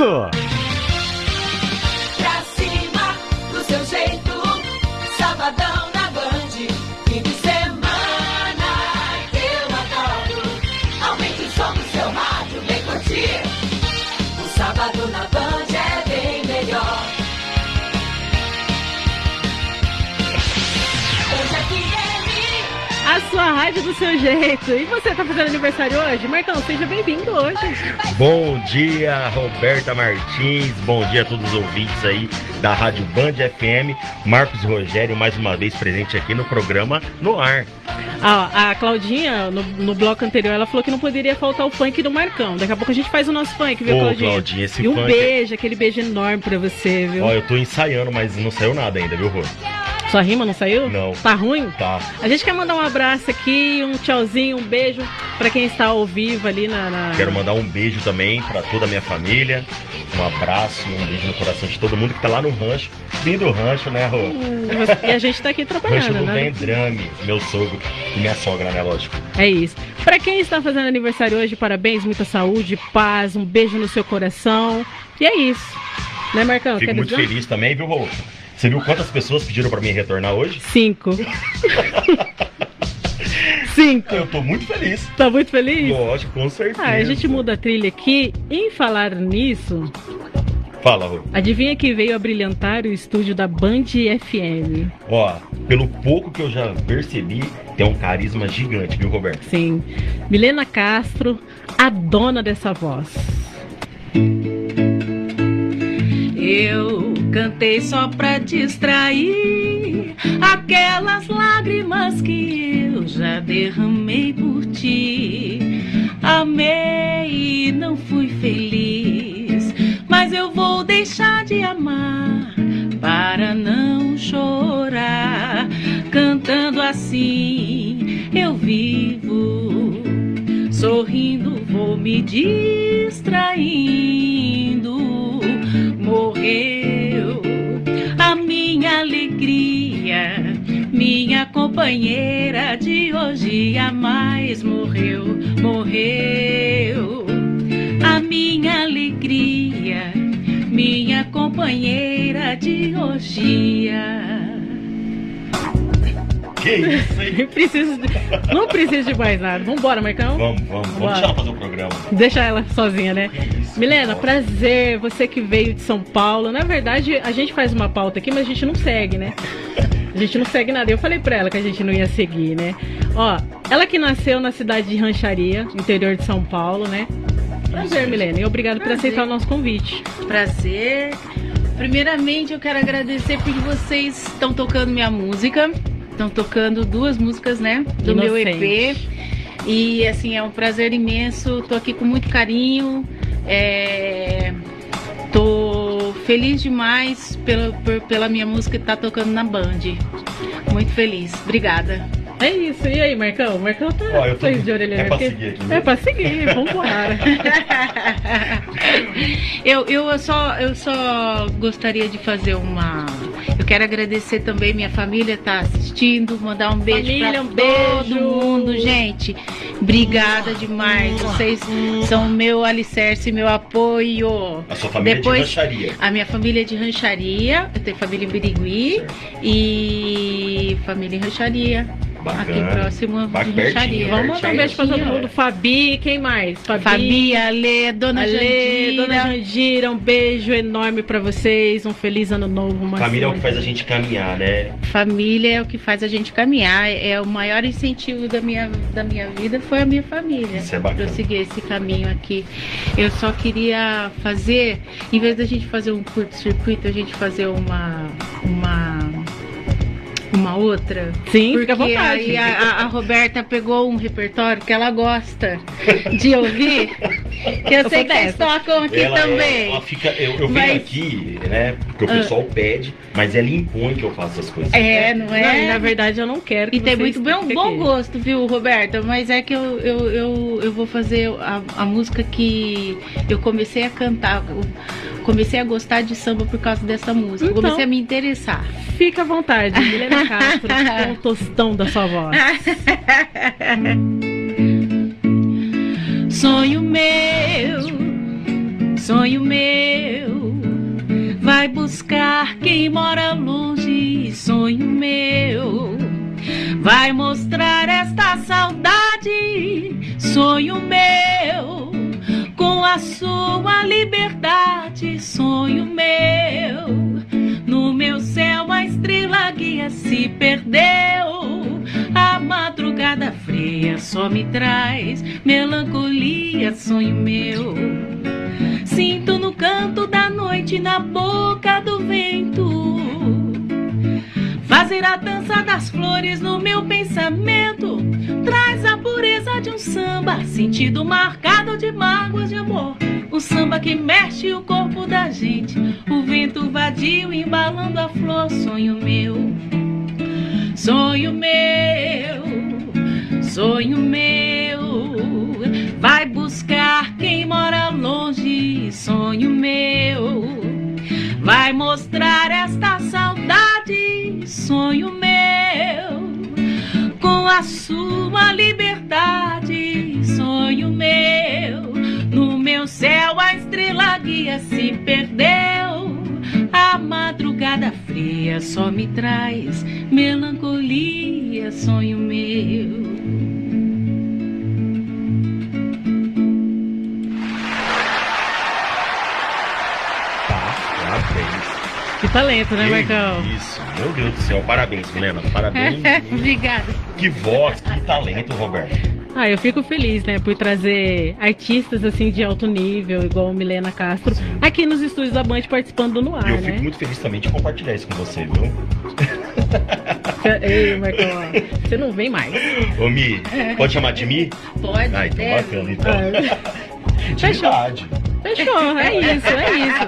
good. Mim. A sua rádio do seu jeito. E você tá fazendo aniversário hoje? Marcão, seja bem-vindo hoje. Bom dia, Roberta Martins. Bom dia a todos os ouvintes aí da Rádio Band FM. Marcos Rogério, mais uma vez presente aqui no programa No Ar. Ah, a Claudinha, no, no bloco anterior, ela falou que não poderia faltar o funk do Marcão. Daqui a pouco a gente faz o nosso funk, viu, Ô, Claudinha? Claudinha, e um funk- beijo, aquele beijo enorme pra você, viu? Ó, eu tô ensaiando, mas não saiu nada ainda, viu, Rô? Sua rima não saiu? Não. Tá ruim? Tá. A gente quer mandar um abraço aqui, um tchauzinho, um beijo pra quem está ao vivo ali na. na- Quero mandar um beijo também pra toda a minha família. Um abraço um beijo no coração de todo mundo que tá lá no rancho. Vim do rancho, né, Rô? E a gente tá aqui Rancho trabalhando, do né? Vendrame, meu sogro e minha sogra, né, lógico. É isso. Pra quem está fazendo aniversário hoje, parabéns, muita saúde, paz, um beijo no seu coração. E é isso. Né, Marcão? Fico Quer muito dizer? feliz também, viu, Rô? Você viu quantas pessoas pediram pra mim retornar hoje? Cinco. Cinco. Eu tô muito feliz. Tá muito feliz? Lógico, com certeza. Ah, a gente muda a trilha aqui. Em falar nisso, Fala, Rô. adivinha que veio a brilhantar o estúdio da Band FM? Ó, pelo pouco que eu já percebi, tem um carisma gigante, viu, Roberto? Sim. Milena Castro, a dona dessa voz. Eu cantei só pra distrair aquelas lágrimas que eu já derramei por ti. Amei e não fui feliz, mas eu vou deixar de amar para não chorar. Cantando assim eu vivo, sorrindo vou me distraindo. Morreu a minha alegria, minha companheira de hoje a mais morreu, morreu. A minha alegria, minha companheira de hoje. Que isso, hein? Preciso de- Não precisa de mais nada. Vambora, Marcão? Vamos, vamos, vamos Bora. deixar ela fazer o programa. Deixa ela sozinha, né? Isso, Milena, prazer, você que veio de São Paulo. Na verdade, a gente faz uma pauta aqui, mas a gente não segue, né? A gente não segue nada. Eu falei pra ela que a gente não ia seguir, né? Ó, ela que nasceu na cidade de Rancharia, interior de São Paulo, né? Prazer, Milena, e obrigado por Prazer. aceitar o nosso convite. Prazer. Primeiramente, eu quero agradecer porque vocês estão tocando minha música. Estão tocando duas músicas, né? Do meu EP. Inocente. E assim, é um prazer imenso. Tô aqui com muito carinho. É... Tô feliz demais pela, por- pela minha música que tá tocando na Band. Muito feliz. Obrigada. É isso. E aí, Marcão? O Marcão tá Ó, eu tô- de orelha é pra aqui. seguir aqui? É pra seguir, vambora. eu, eu só eu só gostaria de fazer uma. Eu quero agradecer também minha família tá assistindo, mandar um beijo Família, pra um todo beijo. mundo, gente. Obrigada demais. Vocês são meu alicerce, meu apoio. A sua família Depois- de rancharia. A minha família é de rancharia, eu tenho família em Birigui e família em rancharia. Bacana. Aqui próximo de. Vamos mandar um beijo pra todo mundo. Fabi, quem mais? Fabi, Ale, Dona Ale, Jandira. Dona Jandira, um beijo enorme pra vocês, um feliz ano novo. Uma Família é o que faz a gente caminhar, né? Família é o que faz a gente caminhar. É o maior incentivo da minha, da minha vida foi a minha família. Isso é bacana. Pra eu seguir esse caminho aqui. Eu só queria fazer, em vez da gente fazer um curto-circuito, a gente fazer uma. uma. Uma outra. Sim, Porque fica à vontade. aí a, a- a Roberta pegou um repertório que ela gosta de ouvir. Que eu, Eu sei que vocês tocam aqui ela, também. ela fica. Eu, eu venho Mas- aqui, né? Porque o Ah. pessoal pede, mas ela impõe que eu faça essas coisas. É, não Não, é? na verdade eu não quero que E tem muito bom, fiquem bom aqui. gosto, viu, Roberta? Mas é que eu, eu, eu, eu vou fazer a, a música que eu comecei a cantar. Comecei a gostar de samba por causa dessa música. Então. comecei a me interessar. Fica à vontade, Milena Castro, com o tostão da sua voz. Sonho meu, sonho meu. Vai buscar quem mora longe, sonho meu. Vai mostrar esta saudade, sonho meu. A sua liberdade, sonho meu. No meu céu a estrela guia se perdeu. A madrugada fria só me traz melancolia, sonho meu. Sinto no canto da noite, na boca do vento. Fazer a dança das flores no meu pensamento traz a pureza de um samba, sentido marcado de mágoas de amor. Um samba que mexe o corpo da gente, o vento vadio embalando a flor, sonho meu, sonho meu, sonho meu. Vai buscar a sua liberdade, sonho meu. No meu céu a estrela guia se perdeu. A madrugada fria só me traz melancolia, sonho meu. Talento, né, Marcão? Isso, meu Deus do céu. Parabéns, Milena. Parabéns. Obrigada. que voz, que talento, Roberto. Ah, eu fico feliz, né, por trazer artistas assim de alto nível, igual Milena Castro, aqui nos estúdios da Band participando do No Ar, E eu né? fico muito feliz também de compartilhar isso com você, viu? Ei, Marcão, você não vem mais. Ô, Mi, pode chamar de Mi? Pode. Ah, então deve. bacana, então. Ah, Intimidade. Fechou, é isso, é isso.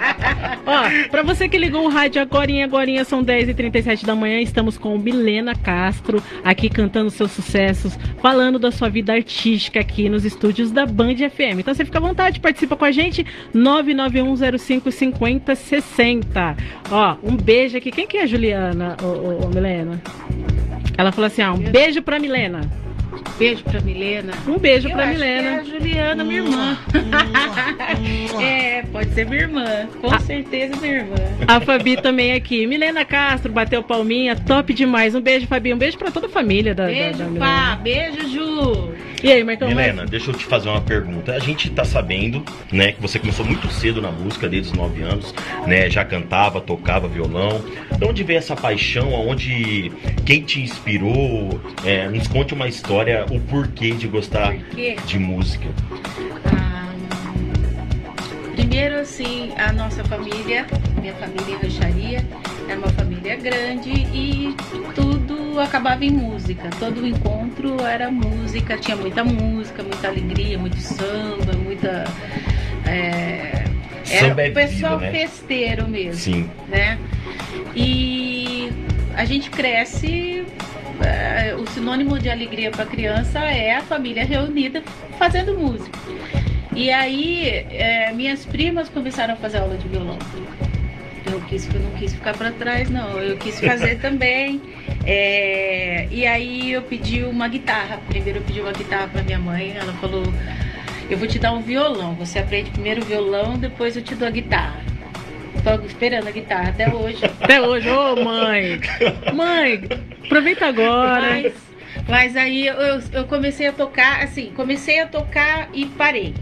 Ó, pra você que ligou o rádio agorinha, agorinha, são 10h37 da manhã, estamos com Milena Castro, aqui cantando seus sucessos, falando da sua vida artística aqui nos estúdios da Band FM. Então você fica à vontade, participa com a gente, 991055060. Ó, um beijo aqui. Quem que é a Juliana, ô, ô, ô, Milena? Ela falou assim, ó, um beijo pra Milena. Beijo pra Milena. Um beijo Eu pra acho Milena. que é a Juliana, minha irmã. é, pode ser minha irmã. Com Ah. certeza minha irmã. A Fabi também aqui. Milena Castro bateu palminha, top demais. Um beijo, Fabi. Um beijo pra toda a família da, da- Beijo, da Pá. Milena. Beijo, Ju. E aí, Marcão? Milena, deixa eu te fazer uma pergunta. A gente tá sabendo, né, que você começou muito cedo na música, desde os 9 anos, né? Já cantava, tocava violão. De onde veio essa paixão? Aonde quem te inspirou? É, nos conte uma história, o porquê de gostar Por quê? de música. Ah, primeiro, assim, a nossa família, minha família em Rancharia, era uma família grande e tudo acabava em música. Todo encontro era música, tinha muita música, muita alegria, muito samba, muita. é, era Samba é o pessoal vida, né? festeiro mesmo Sim. né? E a gente cresce, é, o sinônimo de alegria para criança é a família reunida fazendo música. E aí é, minhas primas começaram a fazer aula de violão. Eu quis, eu não quis ficar para trás, não. Eu quis fazer também. É, e aí eu pedi uma guitarra. Primeiro eu pedi uma guitarra para minha mãe. Ela falou: Eu vou te dar um violão. Você aprende primeiro o violão, depois eu te dou a guitarra. Tô esperando a guitarra até hoje. Até hoje, ô mãe. Mãe, aproveita agora. Mas, mas aí eu, eu comecei a tocar, assim, comecei a tocar e parei.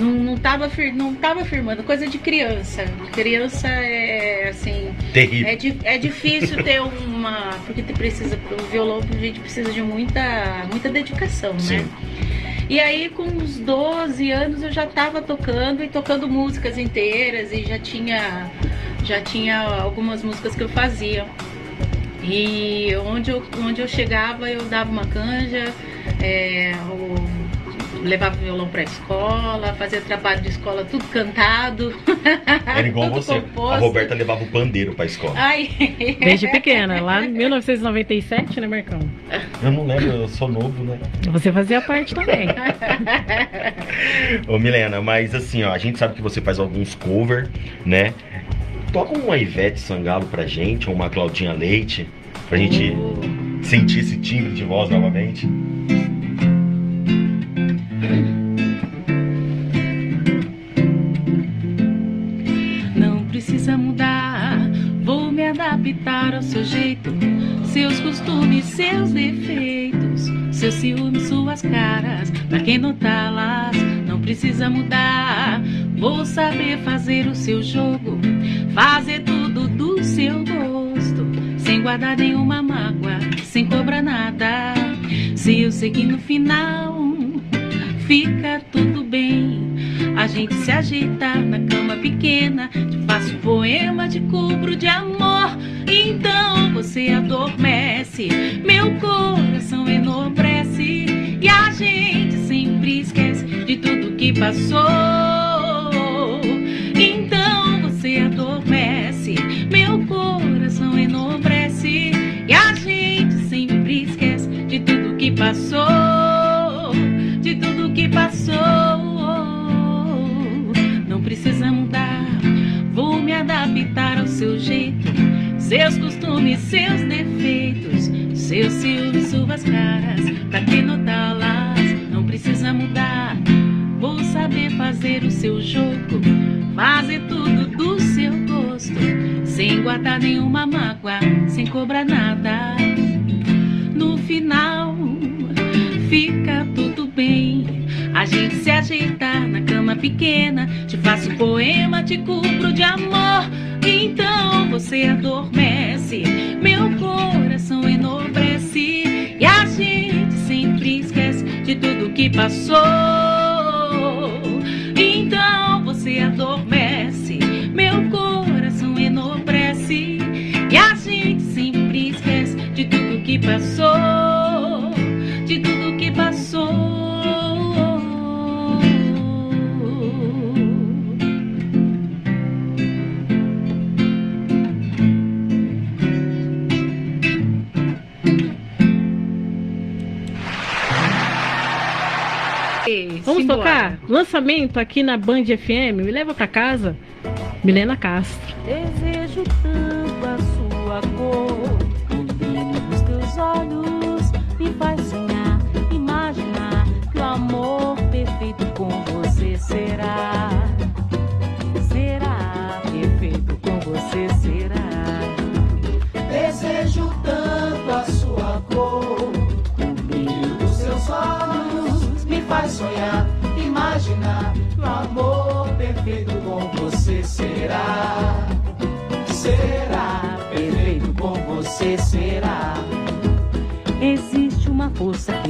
Não, não, tava, fir- não tava firmando, coisa de criança. Criança é assim. Terrível. É, di- é difícil ter uma. Porque te precisa, o violão a gente precisa de muita, muita dedicação, né? E aí, com uns 12 anos, eu já tava tocando e tocando músicas inteiras e já tinha, já tinha algumas músicas que eu fazia. E onde eu, onde eu chegava, eu dava uma canja, é, o- levava o violão pra escola, fazia trabalho de escola tudo cantado. Era igual tudo você. composto. A Roberta levava o pandeiro pra escola. Ai, Desde pequena, lá em 1997, né, Marcão? Eu não lembro, eu sou novo, né? Você fazia parte também. Ô Milena, mas assim, ó, a gente sabe que você faz alguns cover, né? Toca uma Ivete Sangalo pra gente, ou uma Claudinha Leite, pra gente sentir esse timbre de voz novamente. Ao seu jeito, seus costumes, seus defeitos, seus ciúmes, suas caras. Pra quem notá-las, não precisa mudar. Vou saber fazer o seu jogo, fazer tudo do seu gosto, sem guardar nenhuma mágoa, sem cobrar nada. Se eu que no final fica tudo bem. A gente se ajeita na cama pequena, te faço poema, te cubro de amor. Então você adormece, meu coração enobrece e a gente sempre esquece de tudo que passou. Então você adormece, meu coração enobrece e a gente sempre esquece de tudo que passou, de tudo que passou. Não precisa mudar, vou me adaptar ao seu jeito, seus costumes, seus defeitos, seus ciúmes, suas caras, pra que notá-las? Não precisa mudar, vou saber fazer o seu jogo, fazer tudo do seu gosto, sem guardar nenhuma mágoa, sem cobrar nada. No final fica. A gente se ajeita na cama pequena. Te faço poema, te cubro de amor. Então você adormece, meu coração enobrece. E a gente sempre esquece de tudo que passou. Então você adormece, meu coração enobrece. E a gente sempre esquece de tudo que passou, Vamos tocar? Lançamento aqui na Band FM. Me leva pra casa. Milena Castro. Desejo tanto a sua cor,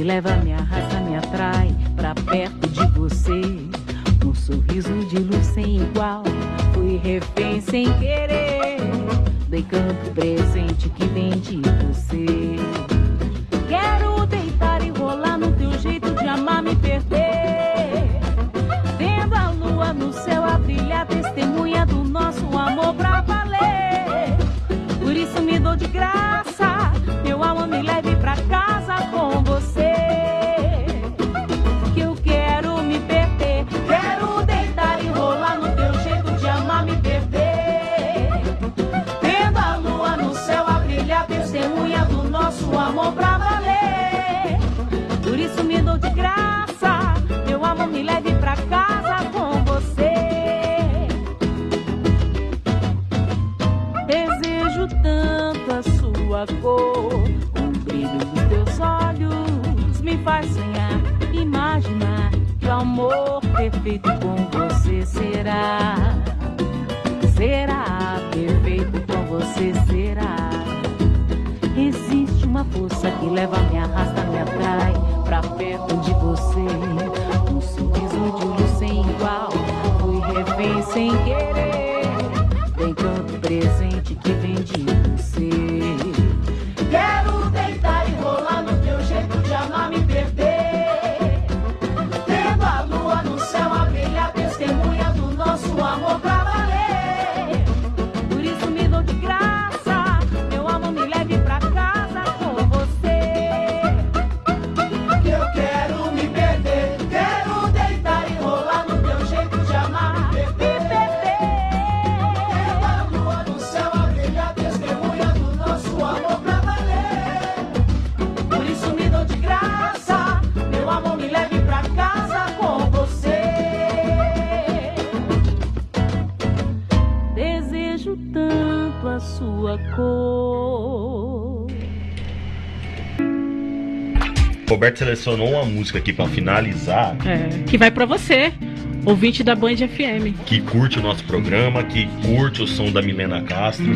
leva, me arrasta, me atrai pra perto de você. Um sorriso de luz sem igual. Fui refém sem querer do encanto presente que vem de você. Quero deitar e rolar no teu jeito de amar, me perder. Vendo a lua no céu a brilhar, testemunha do nosso amor pra valer. Por isso me dou de graça, meu presente Roberto selecionou uma música aqui pra finalizar, É, que vai pra você, ouvinte da Band FM. que curte o nosso programa, que curte o som da Milena Castro.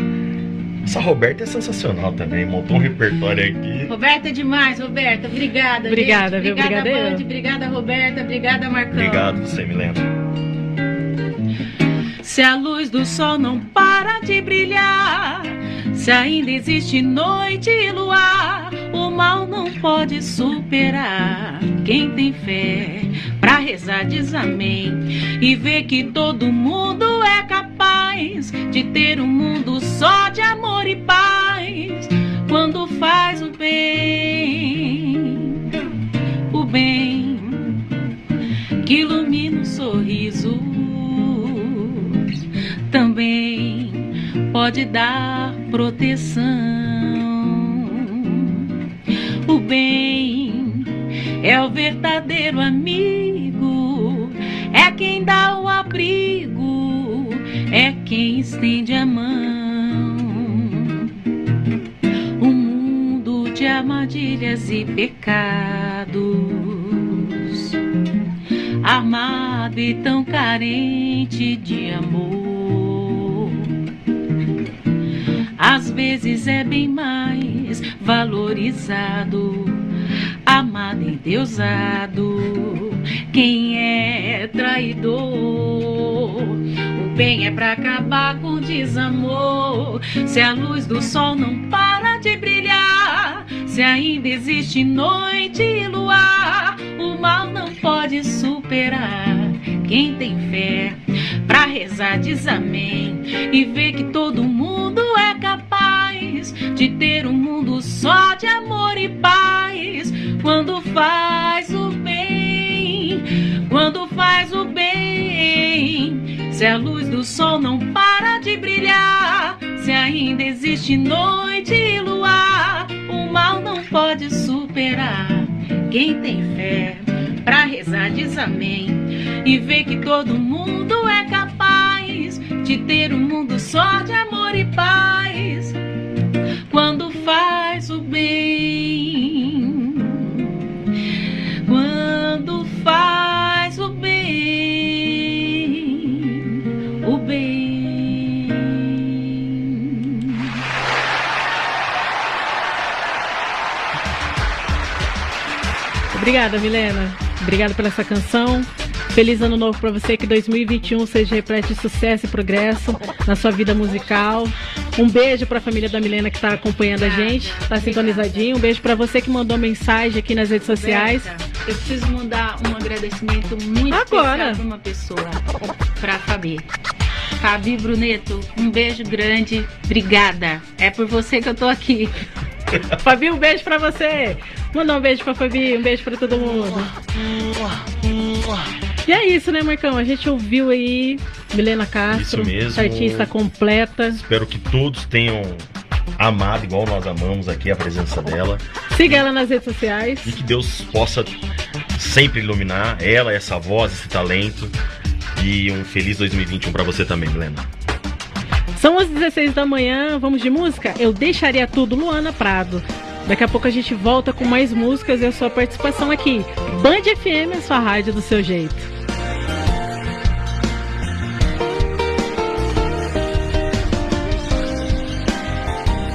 Essa Roberta é sensacional também, montou um repertório aqui. Roberta é demais, Roberta. Obrigada. Obrigada, gente. viu? Obrigada, Obrigada. Band. Obrigada, Roberta. Obrigada, Marcão. Obrigado você, Milena. Se a luz do sol não para de brilhar, se ainda existe noite e luar, o mal não pode superar. Quem tem fé pra rezar diz amém e vê que todo mundo é capaz de ter um mundo só de amor e paz quando faz o bem, o bem que ilumina os sorrisos também pode dar proteção. O bem é o verdadeiro amigo, é quem dá o abrigo, é quem estende a mão. Um mundo de armadilhas e pecados armado e tão carente de amor. Às vezes é bem mais valorizado, amado e deusado. Quem é traidor? O bem é pra acabar com o desamor. Se a luz do sol não para de brilhar, se ainda existe noite e luar, o mal não pode superar. Quem tem fé pra rezar diz amém e vê que todo mundo de ter um mundo só de amor e paz quando faz o bem, quando faz o bem. Se a luz do sol não para de brilhar, se ainda existe noite e luar, o mal não pode superar. Quem tem fé pra rezar diz amém e vê que todo mundo é capaz de ter um mundo só de amor e paz faz o bem. Quando faz o bem, o bem. Obrigada, Milena. Obrigada pela essa canção. Feliz ano novo para você, que 2021 seja repleto de sucesso e progresso na sua vida musical. Um beijo para a família da Milena que está acompanhando a gente, tá sintonizadinho. Um beijo para você que mandou mensagem aqui nas redes sociais. Eu preciso mandar um agradecimento muito Agora. especial para uma pessoa, para a Fabi. Fabi Bruneto, um beijo grande, obrigada. É por você que eu tô aqui. Fabi, um beijo para você. Manda um beijo para Fabi, um beijo para todo mundo. E é isso, né, Marcão? A gente ouviu aí Milena Castro, essa artista completa. Espero que todos tenham amado, igual nós amamos aqui, a presença dela. Siga ela nas redes sociais. E que Deus possa sempre iluminar ela, essa voz, esse talento. E um feliz 2021 pra você também, Milena. São as 16 da manhã, vamos de música? Eu deixaria tudo, Luana Prado. Daqui a pouco a gente volta com mais músicas e a sua participação aqui. Band FM, a sua rádio do seu jeito.